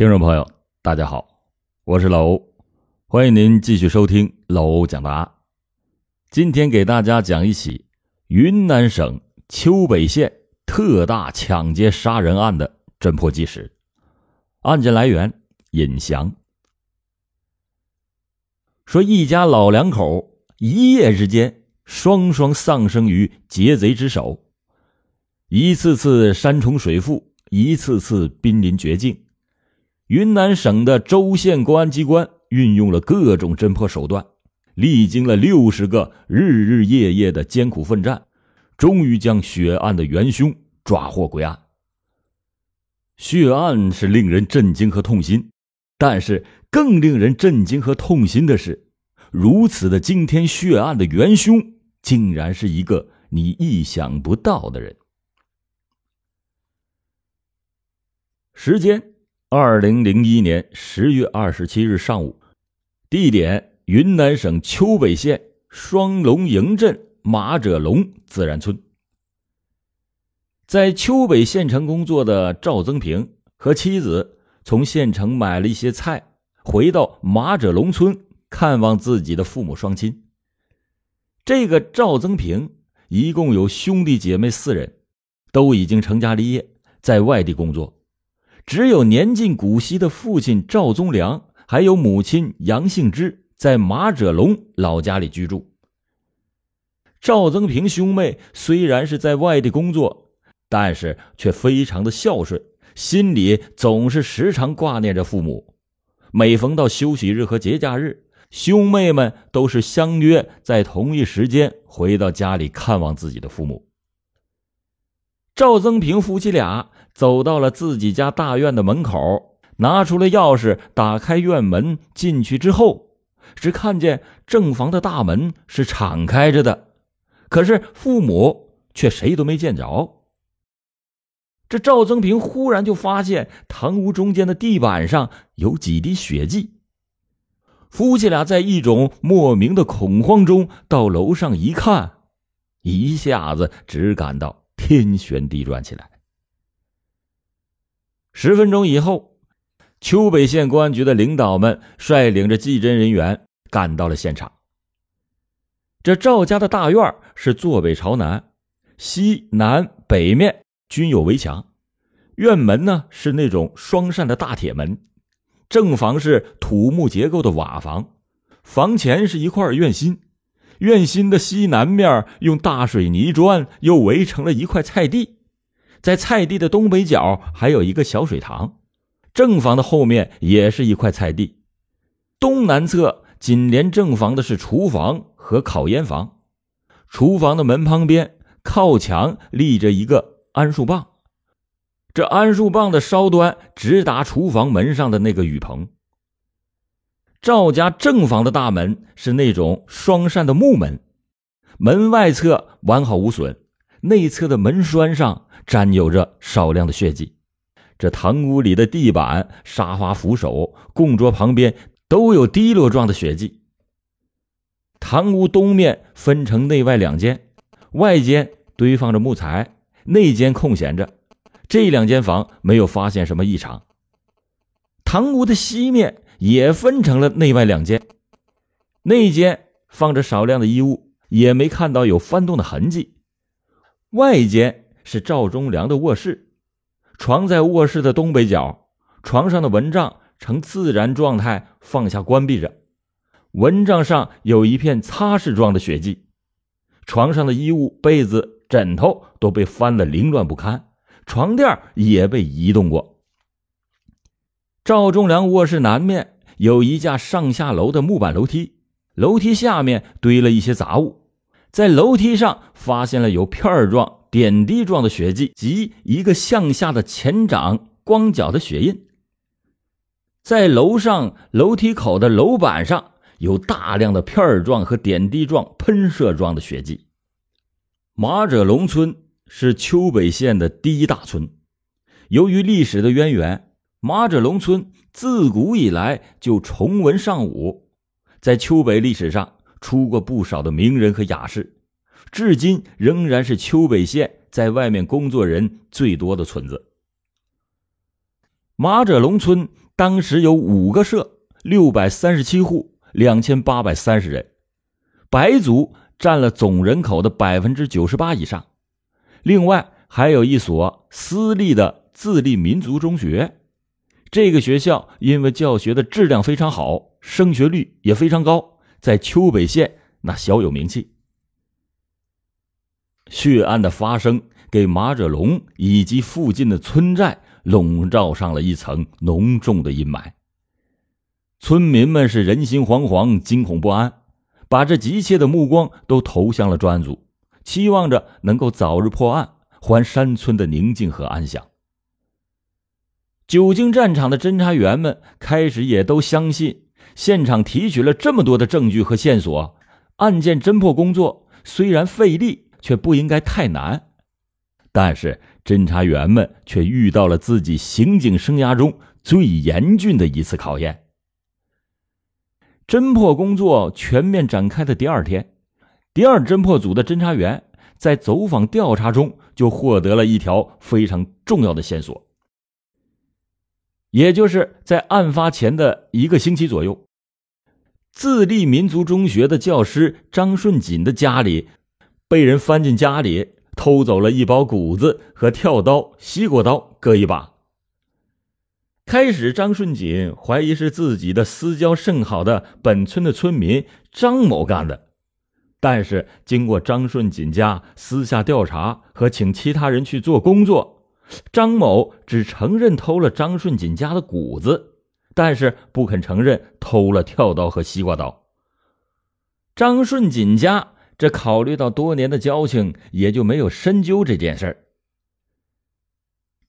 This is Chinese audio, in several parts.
听众朋友，大家好，我是老欧，欢迎您继续收听老欧讲答。今天给大家讲一起云南省丘北县特大抢劫杀人案的侦破纪实。案件来源：尹祥。说一家老两口一夜之间双双丧生于劫贼之手，一次次山重水复，一次次濒临绝境。云南省的州县公安机关运用了各种侦破手段，历经了六十个日日夜夜的艰苦奋战，终于将血案的元凶抓获归案。血案是令人震惊和痛心，但是更令人震惊和痛心的是，如此的惊天血案的元凶，竟然是一个你意想不到的人。时间。二零零一年十月二十七日上午，地点云南省丘北县双龙营镇马者龙自然村。在丘北县城工作的赵增平和妻子从县城买了一些菜，回到马者龙村看望自己的父母双亲。这个赵增平一共有兄弟姐妹四人，都已经成家立业，在外地工作。只有年近古稀的父亲赵宗良，还有母亲杨杏枝在马者龙老家里居住。赵增平兄妹虽然是在外地工作，但是却非常的孝顺，心里总是时常挂念着父母。每逢到休息日和节假日，兄妹们都是相约在同一时间回到家里看望自己的父母。赵增平夫妻俩。走到了自己家大院的门口，拿出了钥匙，打开院门进去之后，只看见正房的大门是敞开着的，可是父母却谁都没见着。这赵增平忽然就发现堂屋中间的地板上有几滴血迹，夫妻俩在一种莫名的恐慌中到楼上一看，一下子只感到天旋地转起来。十分钟以后，丘北县公安局的领导们率领着技侦人员赶到了现场。这赵家的大院是坐北朝南，西南北面均有围墙，院门呢是那种双扇的大铁门，正房是土木结构的瓦房，房前是一块院心，院心的西南面用大水泥砖又围成了一块菜地。在菜地的东北角还有一个小水塘，正房的后面也是一块菜地，东南侧紧连正房的是厨房和烤烟房，厨房的门旁边靠墙立着一个桉树棒，这桉树棒的梢端直达厨房门上的那个雨棚。赵家正房的大门是那种双扇的木门，门外侧完好无损，内侧的门栓上。沾有着少量的血迹，这堂屋里的地板、沙发扶手、供桌旁边都有滴落状的血迹。堂屋东面分成内外两间，外间堆放着木材，内间空闲着。这两间房没有发现什么异常。堂屋的西面也分成了内外两间，内间放着少量的衣物，也没看到有翻动的痕迹。外间。是赵忠良的卧室，床在卧室的东北角，床上的蚊帐呈自然状态放下关闭着，蚊帐上有一片擦拭状的血迹，床上的衣物、被子、枕头都被翻得凌乱不堪，床垫也被移动过。赵忠良卧室南面有一架上下楼的木板楼梯，楼梯下面堆了一些杂物，在楼梯上发现了有片状。点滴状的血迹及一个向下的前掌光脚的血印，在楼上楼梯口的楼板上有大量的片状和点滴状喷射状的血迹。马者龙村是丘北县的第一大村，由于历史的渊源，马者龙村自古以来就崇文尚武，在丘北历史上出过不少的名人和雅士。至今仍然是丘北县在外面工作人最多的村子。马者龙村当时有五个社，六百三十七户，两千八百三十人，白族占了总人口的百分之九十八以上。另外还有一所私立的自立民族中学，这个学校因为教学的质量非常好，升学率也非常高，在丘北县那小有名气。血案的发生，给马者龙以及附近的村寨。笼罩上了一层浓重的阴霾，村民们是人心惶惶、惊恐不安，把这急切的目光都投向了专案组，期望着能够早日破案，还山村的宁静和安详。久经战场的侦查员们开始也都相信，现场提取了这么多的证据和线索，案件侦破工作虽然费力，却不应该太难。但是。侦查员们却遇到了自己刑警生涯中最严峻的一次考验。侦破工作全面展开的第二天，第二侦破组的侦查员在走访调查中就获得了一条非常重要的线索。也就是在案发前的一个星期左右，自立民族中学的教师张顺锦的家里被人翻进家里。偷走了一包谷子和跳刀、西瓜刀各一把。开始，张顺锦怀疑是自己的私交甚好的本村的村民张某干的，但是经过张顺锦家私下调查和请其他人去做工作，张某只承认偷了张顺锦家的谷子，但是不肯承认偷了跳刀和西瓜刀。张顺锦家。这考虑到多年的交情，也就没有深究这件事儿。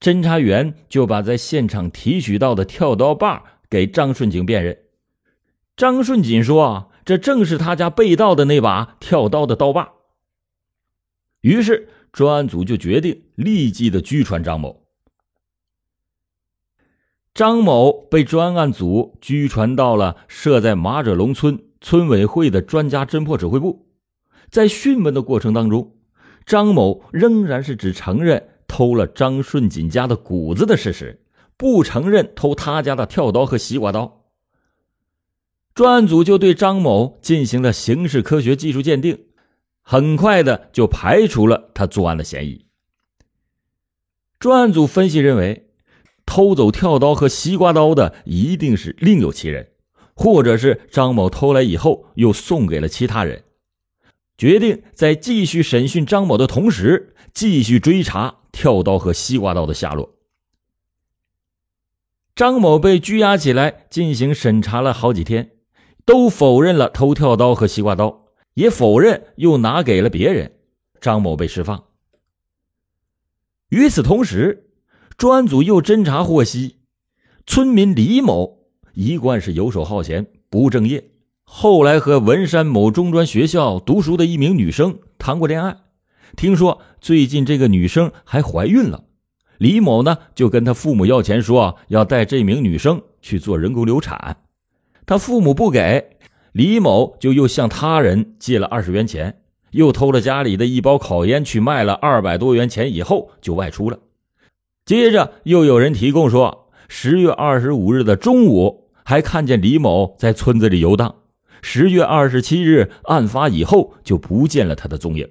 侦查员就把在现场提取到的跳刀把给张顺景辨认。张顺景说：“这正是他家被盗的那把跳刀的刀把。”于是专案组就决定立即的拘传张某。张某被专案组拘传到了设在马者龙村村委会的专家侦破指挥部。在讯问的过程当中，张某仍然是只承认偷了张顺锦家的谷子的事实，不承认偷他家的跳刀和西瓜刀。专案组就对张某进行了刑事科学技术鉴定，很快的就排除了他作案的嫌疑。专案组分析认为，偷走跳刀和西瓜刀的一定是另有其人，或者是张某偷来以后又送给了其他人。决定在继续审讯张某的同时，继续追查跳刀和西瓜刀的下落。张某被拘押起来进行审查了好几天，都否认了偷跳刀和西瓜刀，也否认又拿给了别人。张某被释放。与此同时，专案组又侦查获悉，村民李某一贯是游手好闲、不务正业。后来和文山某中专学校读书的一名女生谈过恋爱，听说最近这个女生还怀孕了，李某呢就跟他父母要钱，说要带这名女生去做人工流产，他父母不给，李某就又向他人借了二十元钱，又偷了家里的一包烤烟去卖了二百多元钱，以后就外出了。接着又有人提供说，十月二十五日的中午还看见李某在村子里游荡。十月二十七日案发以后，就不见了他的踪影。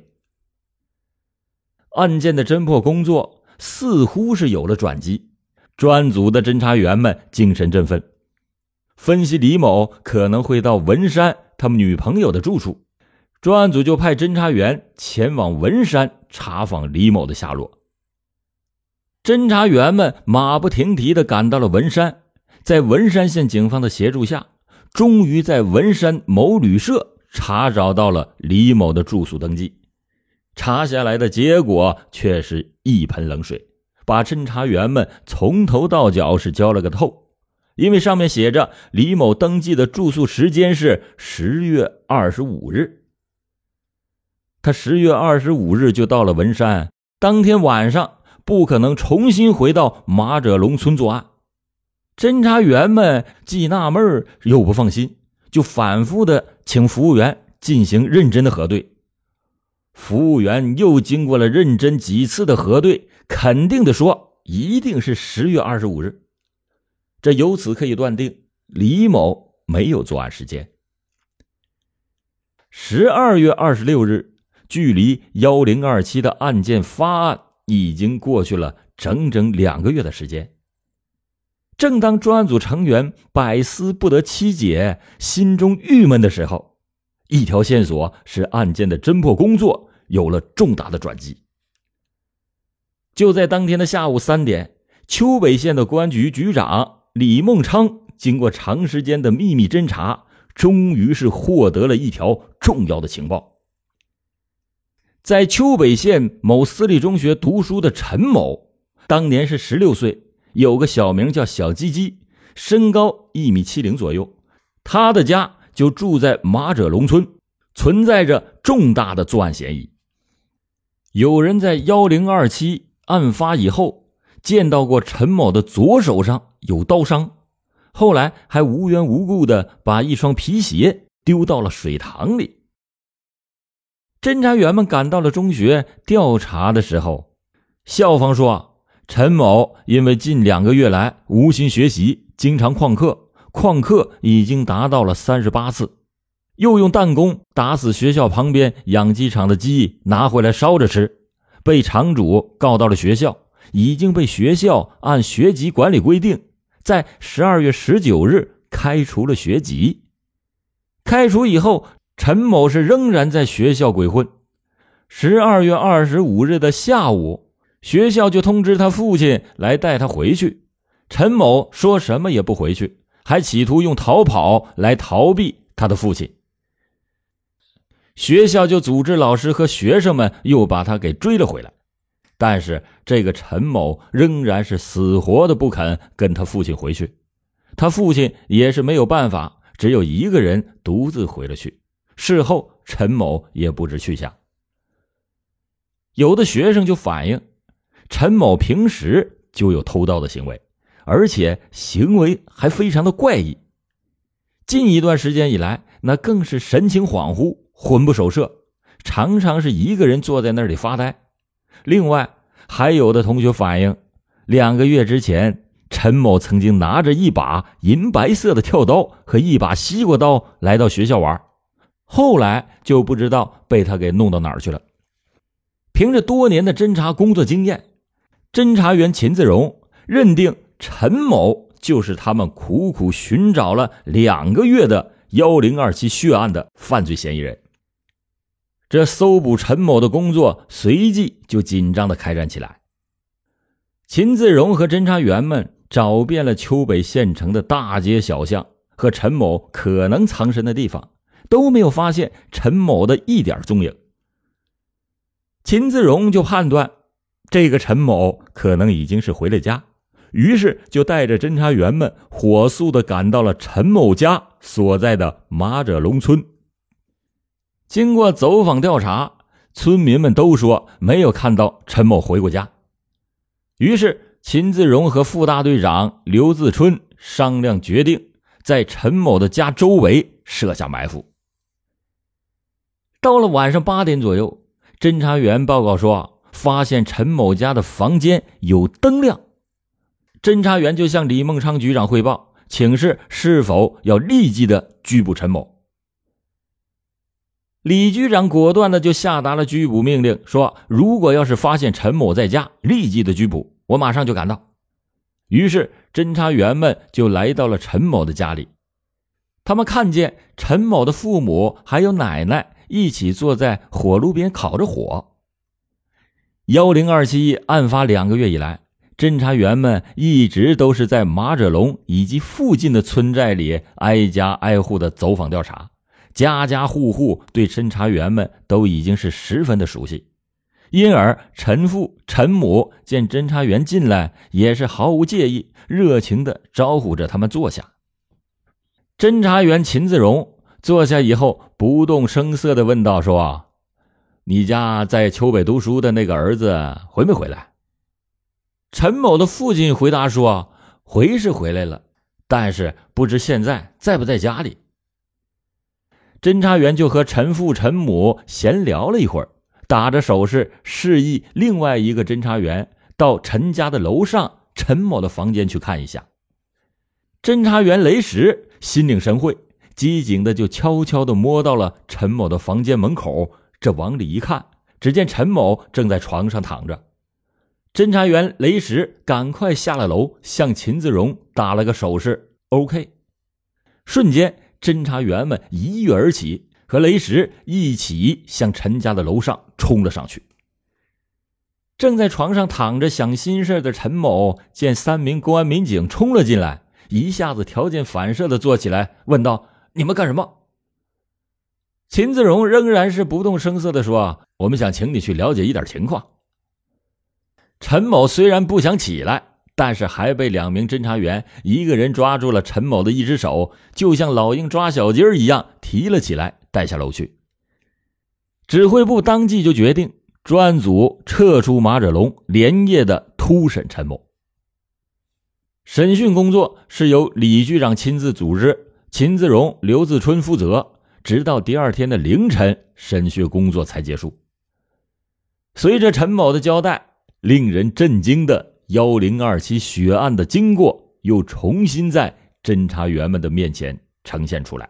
案件的侦破工作似乎是有了转机，专案组的侦查员们精神振奋，分析李某可能会到文山他们女朋友的住处，专案组就派侦查员前往文山查访李某的下落。侦查员们马不停蹄的赶到了文山，在文山县警方的协助下。终于在文山某旅社查找到了李某的住宿登记，查下来的结果却是一盆冷水，把侦查员们从头到脚是浇了个透。因为上面写着李某登记的住宿时间是十月二十五日，他十月二十五日就到了文山，当天晚上不可能重新回到马者龙村作案。侦查员们既纳闷又不放心，就反复的请服务员进行认真的核对。服务员又经过了认真几次的核对，肯定的说一定是十月二十五日。这由此可以断定，李某没有作案时间。十二月二十六日，距离幺零二七的案件发案已经过去了整整两个月的时间。正当专案组成员百思不得其解、心中郁闷的时候，一条线索使案件的侦破工作有了重大的转机。就在当天的下午三点，丘北县的公安局局长李孟昌经过长时间的秘密侦查。终于是获得了一条重要的情报。在丘北县某私立中学读书的陈某，当年是十六岁，有个小名叫小鸡鸡，身高一米七零左右。他的家就住在马者龙村，存在着重大的作案嫌疑。有人在幺零二七案发以后见到过陈某的左手上有刀伤。后来还无缘无故的把一双皮鞋丢到了水塘里。侦查员们赶到了中学调查的时候，校方说，陈某因为近两个月来无心学习，经常旷课，旷课已经达到了三十八次，又用弹弓打死学校旁边养鸡场的鸡，拿回来烧着吃，被场主告到了学校，已经被学校按学籍管理规定。在十二月十九日开除了学籍。开除以后，陈某是仍然在学校鬼混。十二月二十五日的下午，学校就通知他父亲来带他回去。陈某说什么也不回去，还企图用逃跑来逃避他的父亲。学校就组织老师和学生们又把他给追了回来。但是这个陈某仍然是死活的不肯跟他父亲回去，他父亲也是没有办法，只有一个人独自回了去。事后，陈某也不知去向。有的学生就反映，陈某平时就有偷盗的行为，而且行为还非常的怪异。近一段时间以来，那更是神情恍惚、魂不守舍，常常是一个人坐在那里发呆。另外，还有的同学反映，两个月之前，陈某曾经拿着一把银白色的跳刀和一把西瓜刀来到学校玩，后来就不知道被他给弄到哪儿去了。凭着多年的侦查工作经验，侦查员秦自荣认定陈某就是他们苦苦寻找了两个月的幺零二七血案的犯罪嫌疑人。这搜捕陈某的工作随即就紧张的开展起来。秦自荣和侦查员们找遍了丘北县城的大街小巷和陈某可能藏身的地方，都没有发现陈某的一点踪影。秦自荣就判断，这个陈某可能已经是回了家，于是就带着侦查员们火速的赶到了陈某家所在的马者龙村。经过走访调查，村民们都说没有看到陈某回过家。于是，秦自荣和副大队长刘自春商量决定，在陈某的家周围设下埋伏。到了晚上八点左右，侦查员报告说，发现陈某家的房间有灯亮。侦查员就向李孟昌局长汇报，请示是否要立即的拘捕陈某。李局长果断的就下达了拘捕命令，说：“如果要是发现陈某在家，立即的拘捕，我马上就赶到。”于是，侦查员们就来到了陈某的家里。他们看见陈某的父母还有奶奶一起坐在火炉边烤着火。幺零二七案发两个月以来，侦查员们一直都是在马者龙以及附近的村寨里挨家挨户的走访调查。家家户户对侦查员们都已经是十分的熟悉，因而陈父、陈母见侦查员进来，也是毫无介意，热情的招呼着他们坐下。侦查员秦自荣坐下以后，不动声色的问道：“说，你家在丘北读书的那个儿子回没回来？”陈某的父亲回答说：“回是回来了，但是不知现在在不在家里。”侦查员就和陈父、陈母闲聊了一会儿，打着手势示意另外一个侦查员到陈家的楼上陈某的房间去看一下。侦查员雷石心领神会，机警的就悄悄的摸到了陈某的房间门口，这往里一看，只见陈某正在床上躺着。侦查员雷石赶快下了楼，向秦子荣打了个手势，OK。瞬间，侦查员们一跃而起，和雷石一起向陈家的楼上冲了上去。正在床上躺着想心事的陈某，见三名公安民警冲了进来，一下子条件反射的坐起来，问道：“你们干什么？”秦子荣仍然是不动声色的说：“我们想请你去了解一点情况。”陈某虽然不想起来，但是还被两名侦查员一个人抓住了陈某的一只手，就像老鹰抓小鸡儿一样提了起来，带下楼去。指挥部当即就决定专案组撤出马者龙，连夜的突审陈某。审讯工作是由李局长亲自组织，秦自荣、刘自春负责，直到第二天的凌晨，审讯工作才结束。随着陈某的交代。令人震惊的幺零二七血案的经过又重新在侦查员们的面前呈现出来。